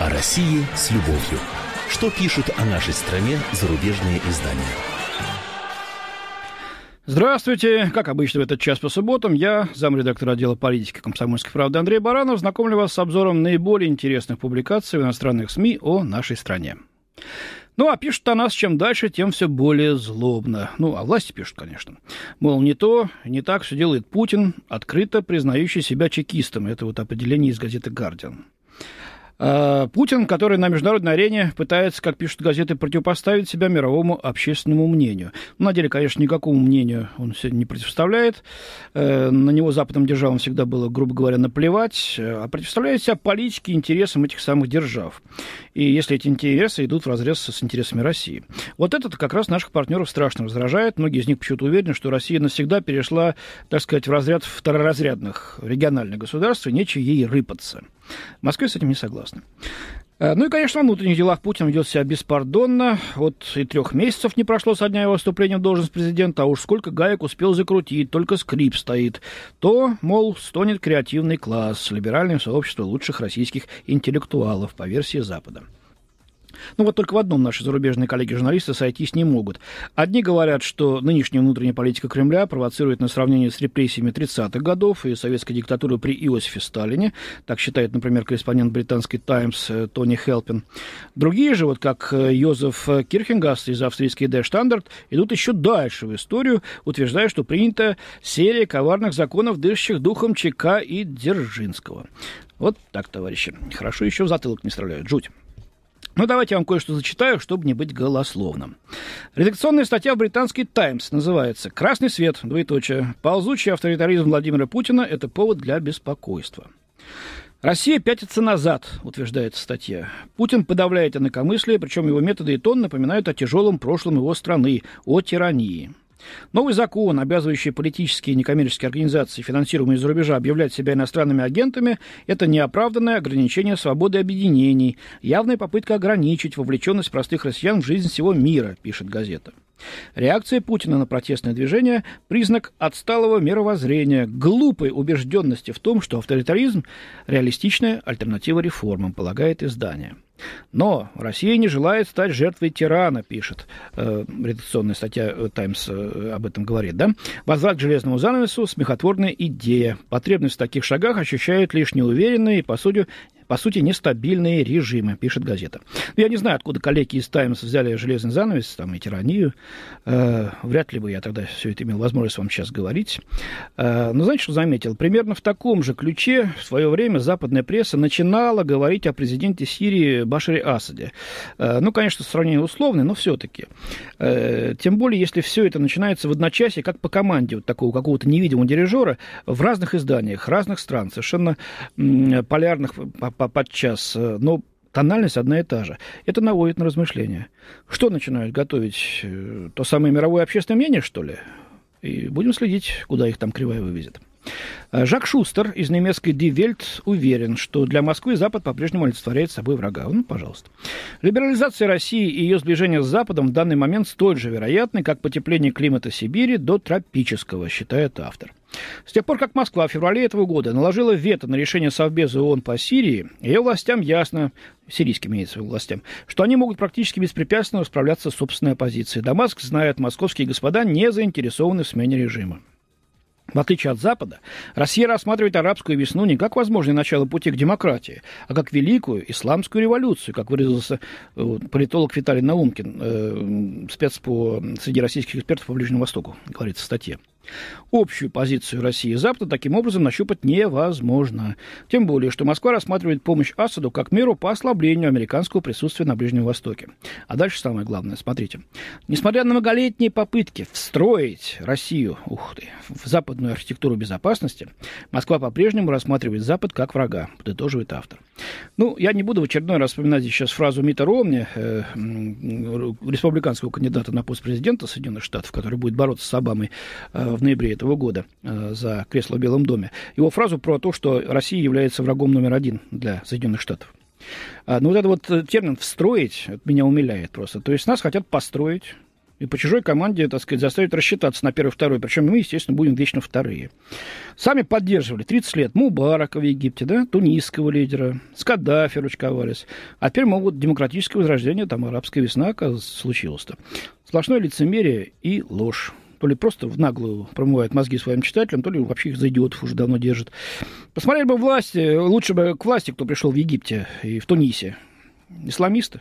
О России с любовью. Что пишут о нашей стране зарубежные издания? Здравствуйте. Как обычно в этот час по субботам, я, замредактор отдела политики комсомольской правды Андрей Баранов, знакомлю вас с обзором наиболее интересных публикаций в иностранных СМИ о нашей стране. Ну, а пишут о нас чем дальше, тем все более злобно. Ну, а власти пишут, конечно. Мол, не то, не так все делает Путин, открыто признающий себя чекистом. Это вот определение из газеты «Гардиан». А, Путин, который на международной арене пытается, как пишут газеты, противопоставить себя мировому общественному мнению. На деле, конечно, никакому мнению он сегодня не противоставляет. Э, на него западным державам всегда было, грубо говоря, наплевать, а противоставляет себя политике и интересам этих самых держав. И если эти интересы идут в разрез с интересами России. Вот это как раз наших партнеров страшно раздражает. Многие из них почему-то уверены, что Россия навсегда перешла, так сказать, в разряд второразрядных региональных государств, и нечего ей рыпаться. В Москве с этим не согласны. Э, ну и, конечно, в внутренних делах Путин ведет себя беспардонно. Вот и трех месяцев не прошло со дня его вступления в должность президента, а уж сколько гаек успел закрутить, только скрип стоит. То, мол, стонет креативный класс, либеральное сообщество лучших российских интеллектуалов по версии Запада. Ну вот только в одном наши зарубежные коллеги-журналисты сойтись не могут. Одни говорят, что нынешняя внутренняя политика Кремля провоцирует на сравнение с репрессиями 30-х годов и советской диктатурой при Иосифе Сталине. Так считает, например, корреспондент британской «Таймс» э, Тони Хелпин. Другие же, вот как э, Йозеф Кирхенгаст из австрийской «Der Standard», идут еще дальше в историю, утверждая, что принята серия коварных законов, дышащих духом ЧК и Дзержинского. Вот так, товарищи. Хорошо еще в затылок не стреляют. Жуть. Ну, давайте я вам кое-что зачитаю, чтобы не быть голословным. Редакционная статья в британский «Таймс» называется «Красный свет, двоеточие. Ползучий авторитаризм Владимира Путина – это повод для беспокойства». Россия пятится назад, утверждает статья. Путин подавляет инакомыслие, причем его методы и тон напоминают о тяжелом прошлом его страны, о тирании. Новый закон, обязывающий политические и некоммерческие организации, финансируемые из-за рубежа, объявлять себя иностранными агентами, это неоправданное ограничение свободы объединений, явная попытка ограничить вовлеченность простых россиян в жизнь всего мира, пишет газета. Реакция Путина на протестное движение – признак отсталого мировоззрения, глупой убежденности в том, что авторитаризм – реалистичная альтернатива реформам, полагает издание. Но Россия не желает стать жертвой тирана, пишет э, редакционная статья «Таймс» э, об этом говорит. Да? Возврат к железному занавесу – смехотворная идея. Потребность в таких шагах ощущают лишь неуверенные и, по сути, по сути, нестабильные режимы, пишет газета. Ну, я не знаю, откуда коллеги из «Таймс» взяли железный занавес там, и тиранию. Э, вряд ли бы я тогда все это имел возможность вам сейчас говорить. Э, но знаете, что заметил? Примерно в таком же ключе в свое время западная пресса начинала говорить о президенте Сирии Башаре Асаде. Э, ну, конечно, сравнение условное, но все-таки. Э, тем более, если все это начинается в одночасье, как по команде вот такого какого-то невидимого дирижера в разных изданиях, разных стран, совершенно полярных подчас, э, но тональность одна и та же. Это наводит на размышления. Что начинают готовить? То самое мировое общественное мнение, что ли? И будем следить, куда их там кривая вывезет. Э, Жак Шустер из немецкой Die Welt уверен, что для Москвы Запад по-прежнему олицетворяет собой врага. Ну, пожалуйста. Либерализация России и ее сближение с Западом в данный момент столь же вероятны, как потепление климата Сибири до тропического, считает автор. С тех пор, как Москва в феврале этого года наложила вето на решение Совбеза ООН по Сирии, ее властям ясно, сирийским имеется властям, что они могут практически беспрепятственно справляться с собственной оппозицией. Дамаск знает, московские господа не заинтересованы в смене режима. В отличие от Запада, Россия рассматривает арабскую весну не как возможное начало пути к демократии, а как великую исламскую революцию, как выразился э, политолог Виталий Наумкин, э, спец по, среди российских экспертов по Ближнему Востоку, говорится в статье. Общую позицию России и Запада таким образом нащупать невозможно. Тем более, что Москва рассматривает помощь Асаду как меру по ослаблению американского присутствия на Ближнем Востоке. А дальше самое главное, смотрите. Несмотря на многолетние попытки встроить Россию ух ты, в западную архитектуру безопасности, Москва по-прежнему рассматривает Запад как врага, подытоживает автор. Ну, я не буду в очередной раз вспоминать сейчас фразу Мита Ромни, э, республиканского кандидата на пост президента Соединенных Штатов, который будет бороться с Обамой э, в ноябре этого года э, за кресло в Белом доме, его фразу про то, что Россия является врагом номер один для Соединенных Штатов. А, ну, вот этот вот термин «встроить» меня умиляет просто. То есть нас хотят построить, и по чужой команде, так сказать, заставить рассчитаться на первый второй. Причем мы, естественно, будем вечно вторые. Сами поддерживали 30 лет Мубарака в Египте, да, тунисского лидера, с Каддафи ручковались. А теперь могут демократическое возрождение, там арабская весна случилось-то. Сплошное лицемерие и ложь то ли просто в наглую промывают мозги своим читателям, то ли вообще их за идиотов уже давно держат. Посмотрели бы власти, лучше бы к власти, кто пришел в Египте и в Тунисе. Исламисты.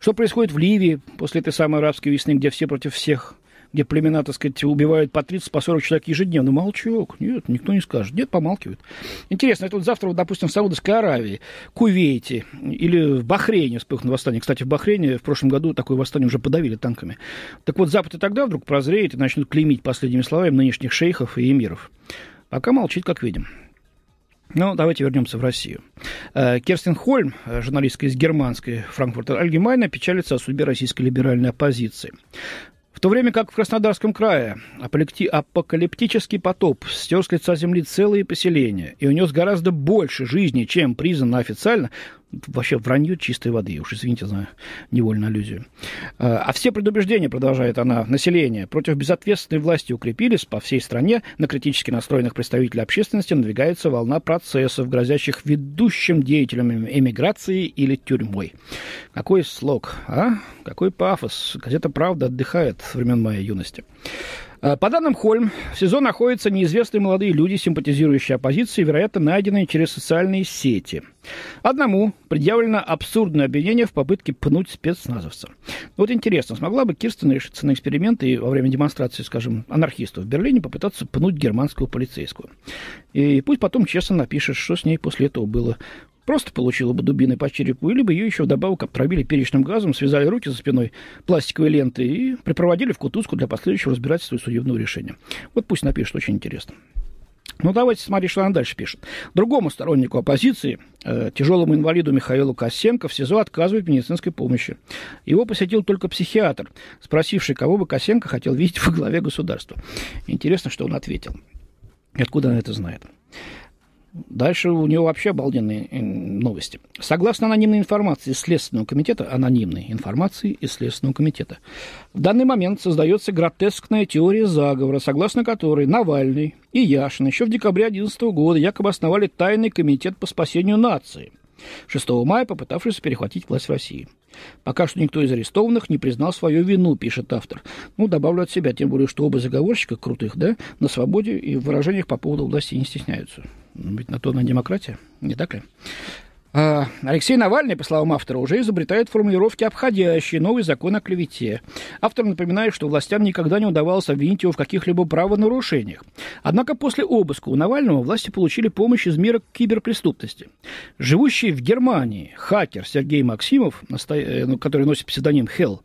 Что происходит в Ливии после этой самой арабской весны, где все против всех, где племена, так сказать, убивают по 30, по 40 человек ежедневно? Молчок. Нет, никто не скажет. Нет, помалкивают. Интересно, это вот завтра, допустим, в Саудовской Аравии, Кувейте или в Бахрейне вспыхнет восстание. Кстати, в Бахрейне в прошлом году такое восстание уже подавили танками. Так вот, Запад и тогда вдруг прозреет и начнут клеймить последними словами нынешних шейхов и эмиров. Пока молчит, как видим. Ну, давайте вернемся в Россию. Э, Керстин Хольм, э, журналистка из германской Франкфурта Альгемайна, печалится о судьбе российской либеральной оппозиции. В то время как в Краснодарском крае апокалиптический потоп стер с лица земли целые поселения и унес гораздо больше жизни, чем признано официально, вообще вранье чистой воды, уж извините за невольную аллюзию. А, а все предубеждения, продолжает она, населения против безответственной власти укрепились по всей стране, на критически настроенных представителей общественности надвигается волна процессов, грозящих ведущим деятелям эмиграции или тюрьмой. Какой слог, а? Какой пафос. Газета «Правда» отдыхает времен моей юности. Э, по данным Хольм, в СИЗО находятся неизвестные молодые люди, симпатизирующие оппозиции, вероятно, найденные через социальные сети. Одному предъявлено абсурдное обвинение в попытке пнуть спецназовца. Вот интересно, смогла бы Кирстен решиться на эксперимент и во время демонстрации, скажем, анархистов в Берлине попытаться пнуть германского полицейского? И пусть потом честно напишет, что с ней после этого было просто получила бы дубиной по черепу, или бы ее еще вдобавок обтравили перечным газом, связали руки за спиной пластиковой лентой и припроводили в кутузку для последующего разбирательства и судебного решения. Вот пусть напишет, очень интересно. Ну, давайте смотреть, что она дальше пишет. Другому стороннику оппозиции, э, тяжелому инвалиду Михаилу Косенко, в СИЗО отказывают медицинской помощи. Его посетил только психиатр, спросивший, кого бы Косенко хотел видеть во главе государства. Интересно, что он ответил. И откуда он это знает. Дальше у него вообще обалденные э, новости. Согласно анонимной информации Следственного комитета, анонимной информации из Следственного комитета, в данный момент создается гротескная теория заговора, согласно которой Навальный и Яшин еще в декабре 2011 года якобы основали тайный комитет по спасению нации, 6 мая попытавшись перехватить власть России. Пока что никто из арестованных не признал свою вину, пишет автор. Ну, добавлю от себя, тем более, что оба заговорщика крутых, да, на свободе и в выражениях по поводу власти не стесняются. Ведь на то на демократия, не так ли? А, Алексей Навальный, по словам автора, уже изобретает формулировки, обходящие новый закон о клевете. Автор напоминает, что властям никогда не удавалось обвинить его в каких-либо правонарушениях. Однако после обыска у Навального власти получили помощь из мира киберпреступности. Живущий в Германии хакер Сергей Максимов, э, ну, который носит псевдоним Хелл,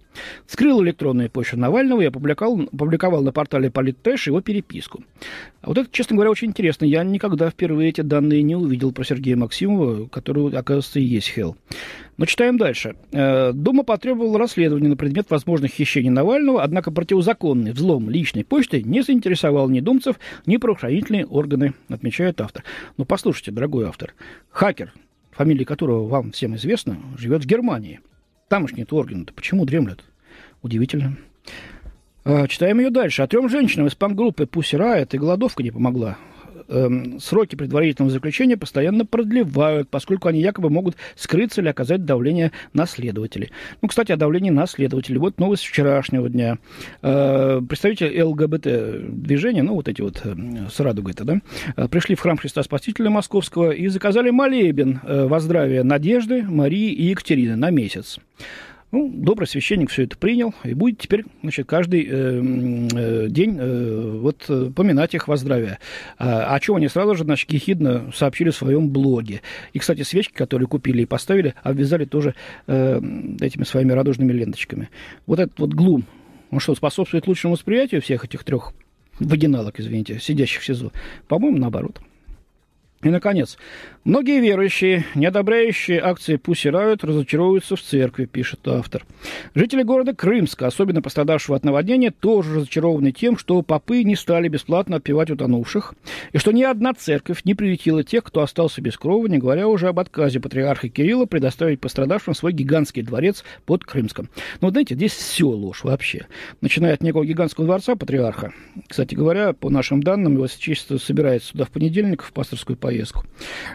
вскрыл электронную почту Навального и опубликовал, опубликовал на портале Политэш его переписку. Вот это, честно говоря, очень интересно. Я никогда впервые эти данные не увидел про Сергея Максимова, который оказывается, и есть Хелл. Но читаем дальше. Э, Дума потребовала расследования на предмет возможных хищений Навального, однако противозаконный взлом личной почты не заинтересовал ни думцев, ни правоохранительные органы, отмечает автор. Ну, послушайте, дорогой автор, хакер, фамилия которого вам всем известна, живет в Германии. Тамошние органы-то почему дремлют? Удивительно. Э, читаем ее дальше. А трем женщинам из панк-группы Pussy Riot и голодовка не помогла э, сроки предварительного заключения постоянно продлевают, поскольку они якобы могут скрыться или оказать давление на следователей. Ну, кстати, о давлении на следователей. Вот новость вчерашнего дня. Э, представители ЛГБТ-движения, ну, вот эти вот э, с радугой-то, да, э, пришли в храм Христа Спасителя Московского и заказали молебен э, во здравие Надежды, Марии и Екатерины на месяц. Ну, добрый священник все это принял и будет теперь, значит, каждый э, э, день э, вот э, поминать их во здравие. А, а чего они сразу же, значит, ехидно сообщили в своем блоге. И, кстати, свечки, которые купили и поставили, обвязали тоже э, этими своими радужными ленточками. Вот этот вот глум, он что, способствует лучшему восприятию всех этих трех вагиналок, извините, сидящих в СИЗО? По-моему, наоборот. И, наконец, многие верующие, не одобряющие акции Pussy Riot, разочаровываются в церкви, пишет автор. Жители города Крымска, особенно пострадавшего от наводнения, тоже разочарованы тем, что попы не стали бесплатно отпевать утонувших, и что ни одна церковь не приютила тех, кто остался без крова, не говоря уже об отказе патриарха Кирилла предоставить пострадавшим свой гигантский дворец под Крымском. Но, знаете, здесь все ложь вообще. Начиная от некого гигантского дворца патриарха. Кстати говоря, по нашим данным, его Святейшество собирается сюда в понедельник в пасторскую поездку поездку.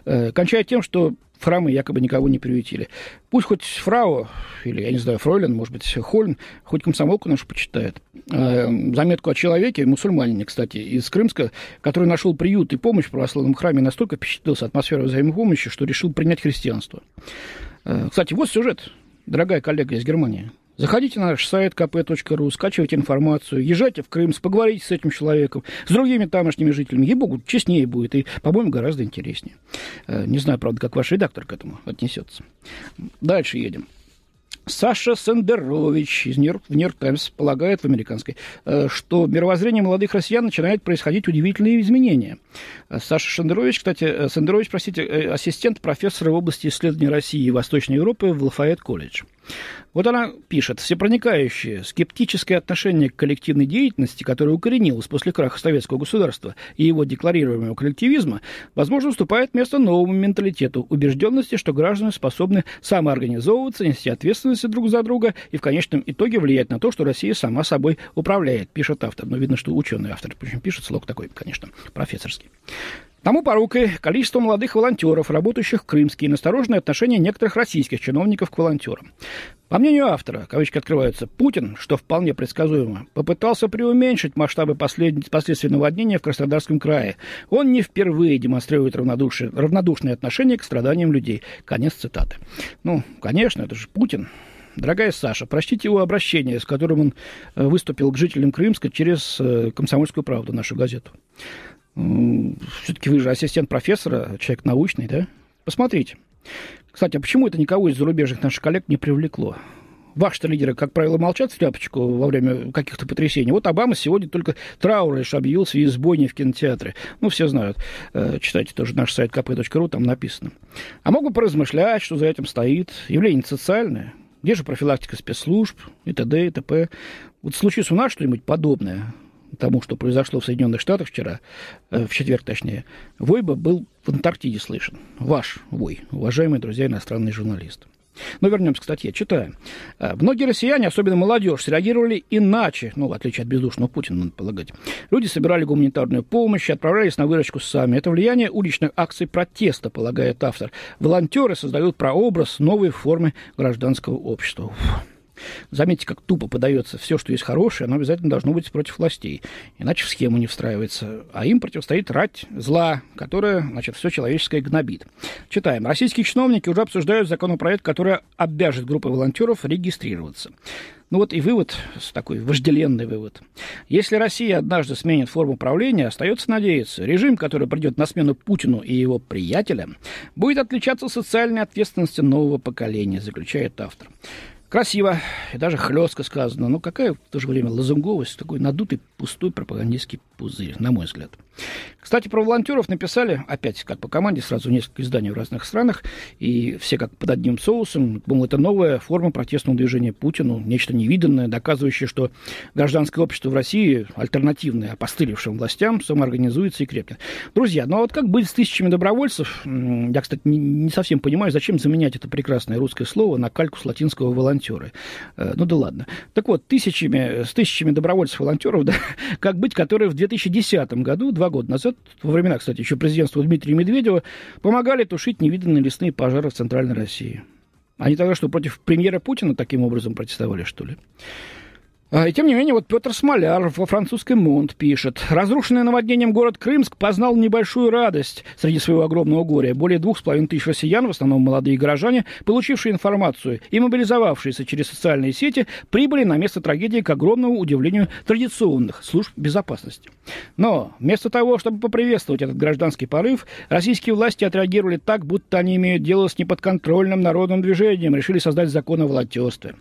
Э, кончая тем, что в храмы якобы никого не приютили. Пусть хоть фрау, или, я не знаю, фройлен, может быть, Хольн, хоть комсомолку нашу почитает. Э, заметку о человеке, мусульманине, кстати, из Крымска, который нашел приют и помощь в православном храме, настолько впечатлился атмосферой взаимопомощи, что решил принять христианство. Э, кстати, вот сюжет, дорогая коллега из Германии. Заходите на наш сайт kp.ru, скачивайте информацию, езжайте в Крым, поговорите с этим человеком, с другими тамошними жителями. Ей-богу, честнее будет и, по-моему, гораздо интереснее. Э, не знаю, правда, как ваш редактор к этому отнесется. Дальше едем. Саша Сендерович из Нью-Йорк, в Нью-Йорк Таймс полагает в американской, э, что в мировоззрении молодых россиян начинают происходить удивительные изменения. Э, Саша Шендерович, кстати, э, Сендерович, простите, ассистент профессора в области исследований России и Восточной Европы в Лафайет колледж. Вот она пишет, всепроникающее, скептическое отношение к коллективной деятельности, которое укоренилось после краха советского государства и его декларируемого коллективизма, возможно, уступает место новому менталитету, убежденности, что граждане способны самоорганизовываться, нести ответственность друг за друга и в конечном итоге влиять на то, что Россия сама собой управляет, пишет автор. Но видно, что ученый автор, причем пишет слог такой, конечно, профессорский. Тому порукой количество молодых волонтеров, работающих в Крымске, и настороженное отношение некоторых российских чиновников к волонтерам. По мнению автора, кавычки открываются, Путин, что вполне предсказуемо, попытался преуменьшить масштабы послед... последствий наводнения в Краснодарском крае. Он не впервые демонстрирует равнодушие... равнодушное отношение к страданиям людей. Конец цитаты. Ну, конечно, это же Путин. Дорогая Саша, прочтите его обращение, с которым он э, выступил к жителям Крымска через э, «Комсомольскую правду», нашу газету. Все-таки вы же ассистент профессора, человек научный, да? Посмотрите. Кстати, а почему это никого из зарубежных наших коллег не привлекло? Ваши-то лидеры, как правило, молчат в тряпочку во время каких-то потрясений. Вот Обама сегодня только траур лишь объявил в связи с бойней в кинотеатре. Ну, все знают. Э, читайте тоже наш сайт kp.ru, там написано. А могут поразмышлять, что за этим стоит. Явление социальное. Где же профилактика спецслужб и т.д. и т.п. Вот случись у нас что-нибудь подобное, тому, что произошло в Соединенных Штатах вчера, э, в четверг точнее, вой бы был в Антарктиде слышен. Ваш вой, уважаемые друзья иностранные журналисты. Но вернемся к статье. Читаем. Э, многие россияне, особенно молодежь, среагировали иначе, ну, в отличие от бездушного Путина, надо полагать. Люди собирали гуманитарную помощь, отправлялись на выручку сами. Это влияние уличных акций протеста, полагает автор. Волонтеры создают прообраз новой формы гражданского общества. Уф. Заметьте, как тупо подается все, что есть хорошее, оно обязательно должно быть против властей. Иначе в схему не встраивается. А им противостоит рать зла, которая, значит, все человеческое гнобит. Читаем. Российские чиновники уже обсуждают законопроект, который обяжет группы волонтеров регистрироваться. Ну вот и вывод, такой вожделенный вывод. Если Россия однажды сменит форму правления, остается надеяться, режим, который придет на смену Путину и его приятелям, будет отличаться социальной ответственностью нового поколения, заключает автор. Красиво и даже хлестко сказано, но какая в то же время лазунговость, такой надутый пустой пропагандистский пузырь, на мой взгляд. Кстати, про волонтеров написали, опять как по команде, сразу несколько изданий в разных странах, и все как под одним соусом, мол, это новая форма протестного движения Путину, нечто невиданное, доказывающее, что гражданское общество в России, альтернативное опостылевшим властям, самоорганизуется и крепнет. Друзья, ну а вот как быть с тысячами добровольцев? Я, кстати, не, не совсем понимаю, зачем заменять это прекрасное русское слово на кальку с латинского волонтеры. Э, ну да ладно. Так вот, тысячами, с тысячами добровольцев-волонтеров, да, как быть, которые в 2010 году, два года назад, во времена, кстати, еще президентства Дмитрия Медведева, помогали тушить невиданные лесные пожары в Центральной России. Они тогда что, против премьера Путина таким образом протестовали, что ли? А, и тем не менее, вот Петр Смоляр во французской Монт пишет. Разрушенный наводнением город Крымск познал небольшую радость среди своего огромного горя. Более двух с половиной тысяч россиян, в основном молодые горожане, получившие информацию и мобилизовавшиеся через социальные сети, прибыли на место трагедии к огромному удивлению традиционных служб безопасности. Но вместо того, чтобы поприветствовать этот гражданский порыв, российские власти отреагировали так, будто они имеют дело с неподконтрольным народным движением, решили создать закон о волонтерстве.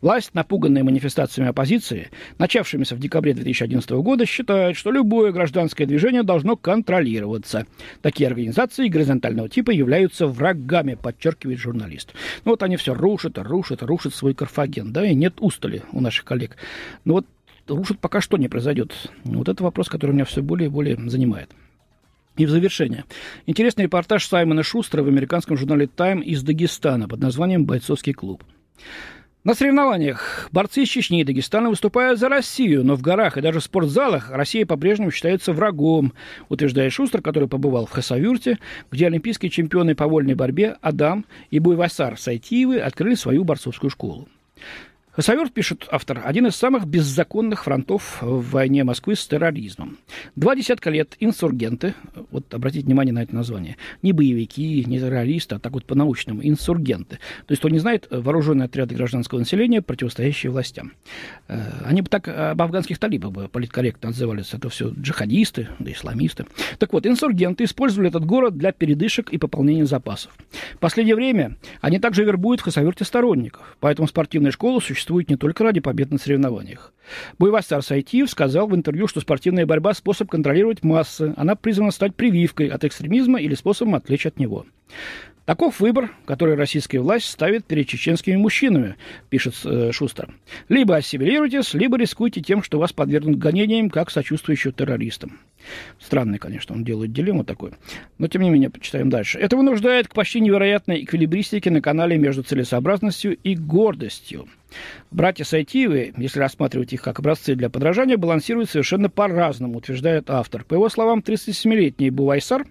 Власть, напуганная манифестациями оппозиции, начавшимися в декабре 2011 года, считает, что любое гражданское движение должно контролироваться. Такие организации горизонтального типа являются врагами, подчеркивает журналист. Ну вот они все рушат, рушат, рушат свой Карфаген, да, и нет устали у наших коллег. Но вот рушат пока что не произойдет. Вот это вопрос, который меня все более и более занимает. И в завершение. Интересный репортаж Саймона Шустера в американском журнале Time из Дагестана под названием «Бойцовский клуб». На соревнованиях борцы из Чечни и Дагестана выступают за Россию, но в горах и даже в спортзалах Россия по-прежнему считается врагом, утверждает Шустер, который побывал в Хасавюрте, где олимпийские чемпионы по вольной борьбе Адам и Буйвасар Сайтиевы открыли свою борцовскую школу. Хасавюрт, пишет автор, один из самых беззаконных фронтов в войне Москвы с терроризмом. Два десятка лет инсургенты, вот обратите внимание на это название, не боевики, не террористы, а так вот по-научному, инсургенты. То есть, кто не знает, вооруженные отряды гражданского населения, противостоящие властям. Э, они бы так об афганских талибах бы политкорректно отзывались. Это все джихадисты, да исламисты. Так вот, инсургенты использовали этот город для передышек и пополнения запасов. В последнее время они также вербуют в Хасавюрте сторонников. Поэтому спортивная школа существует существует не только ради побед на соревнованиях. Буйвастар Сайтиев сказал в интервью, что спортивная борьба – способ контролировать массы. Она призвана стать прививкой от экстремизма или способом отвлечь от него. Таков выбор, который российская власть ставит перед чеченскими мужчинами, пишет э, Шустер. Либо ассимилируйтесь, либо рискуйте тем, что вас подвергнут гонениям, как сочувствующим террористам. Странный, конечно, он делает дилемму такой. Но, тем не менее, почитаем дальше. Это вынуждает к почти невероятной эквилибристике на канале между целесообразностью и гордостью. Братья Сайтиевы, если рассматривать их как образцы для подражания, балансируют совершенно по-разному, утверждает автор. По его словам, 37-летний Бувайсар,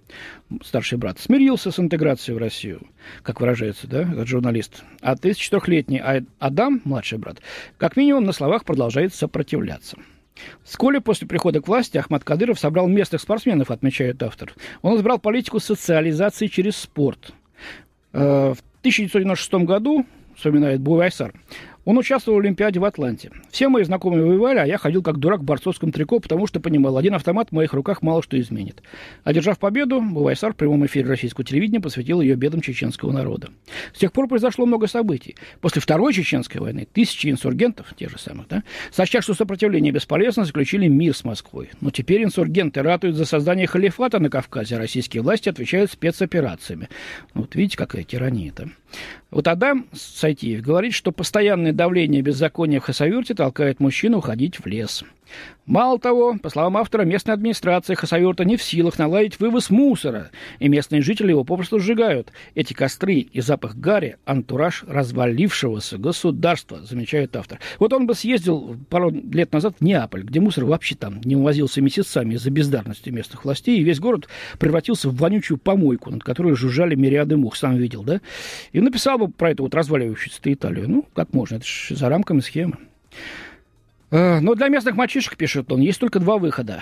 старший брат, смирился с интеграцией в Россию, как выражается да, этот журналист. А 34-летний Адам, младший брат, как минимум на словах продолжает сопротивляться. Вскоре после прихода к власти Ахмад Кадыров собрал местных спортсменов, отмечает автор. Он избрал политику социализации через спорт. Э, в 1996 году, вспоминает Буайсар, он участвовал в Олимпиаде в Атланте. Все мои знакомые воевали, а я ходил как дурак в борцовском трико, потому что понимал, один автомат в моих руках мало что изменит. Одержав победу, Бувайсар в прямом эфире российского телевидения посвятил ее бедам чеченского народа. С тех пор произошло много событий. После Второй Чеченской войны тысячи инсургентов, тех же самых, да, сочтя, что сопротивление бесполезно, заключили мир с Москвой. Но теперь инсургенты ратуют за создание халифата на Кавказе, а российские власти отвечают спецоперациями. Вот видите, какая тирания-то. Вот Адам Сайтиев говорит, что постоянное давление беззакония в Хасавюрте толкает мужчину уходить в лес. Мало того, по словам автора, местная администрация Хасавюрта не в силах наладить вывоз мусора, и местные жители его попросту сжигают. Эти костры и запах гари – антураж развалившегося государства, замечает автор. Вот он бы съездил пару лет назад в Неаполь, где мусор вообще там не увозился месяцами из-за бездарности местных властей, и весь город превратился в вонючую помойку, над которой жужжали мириады мух, сам видел, да? И написал бы про эту вот разваливающуюся Италию. Ну, как можно, это же за рамками схемы. Э, но для местных мальчишек, пишет он, есть только два выхода.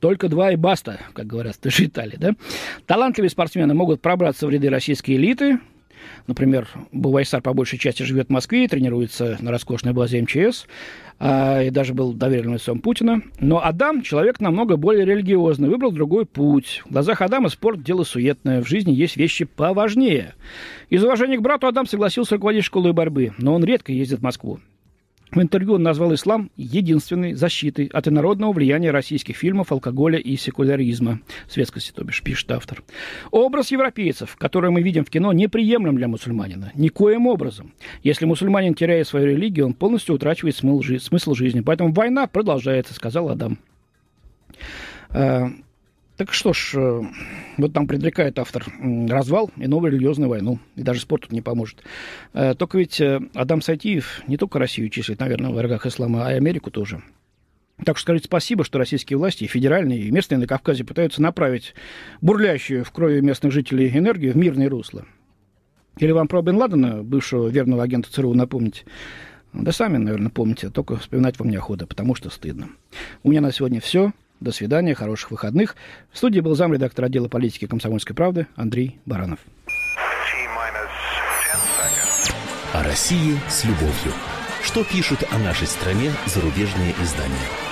Только два и баста, как говорят в Италии, да? Талантливые спортсмены могут пробраться в ряды российской элиты, Например, Бувайсар по большей части живет в Москве, тренируется на роскошной базе МЧС, а, и даже был доверенным лицом Путина. Но Адам – человек намного более религиозный, выбрал другой путь. В глазах Адама спорт – дело суетное, в жизни есть вещи поважнее. Из уважения к брату Адам согласился руководить школой борьбы, но он редко ездит в Москву. В интервью он назвал ислам единственной защитой от инородного влияния российских фильмов, алкоголя и секуляризма. Светскости, то бишь, пишет автор. Образ европейцев, который мы видим в кино, неприемлем для мусульманина. Никоим образом. Если мусульманин теряет свою религию, он полностью утрачивает смысл жизни. Поэтому война продолжается, сказал Адам. Так что ж, э, вот там предрекает автор развал и новую религиозную войну. И даже спорт тут не поможет. Э, только ведь э, Адам Сайтиев не только Россию числит, наверное, в врагах ислама, а и Америку тоже. Так что скажите спасибо, что российские власти, федеральные, и местные на Кавказе пытаются направить бурлящую в крови местных жителей энергию в мирное русло. Или вам про Бен Ладена, бывшего верного агента ЦРУ, напомнить? Да сами, наверное, помните, только вспоминать вам неохота, потому что стыдно. У меня на сегодня все. До свидания, хороших выходных. В студии был замредактор отдела политики комсомольской правды Андрей Баранов. О России с любовью. Что пишут о нашей стране зарубежные издания?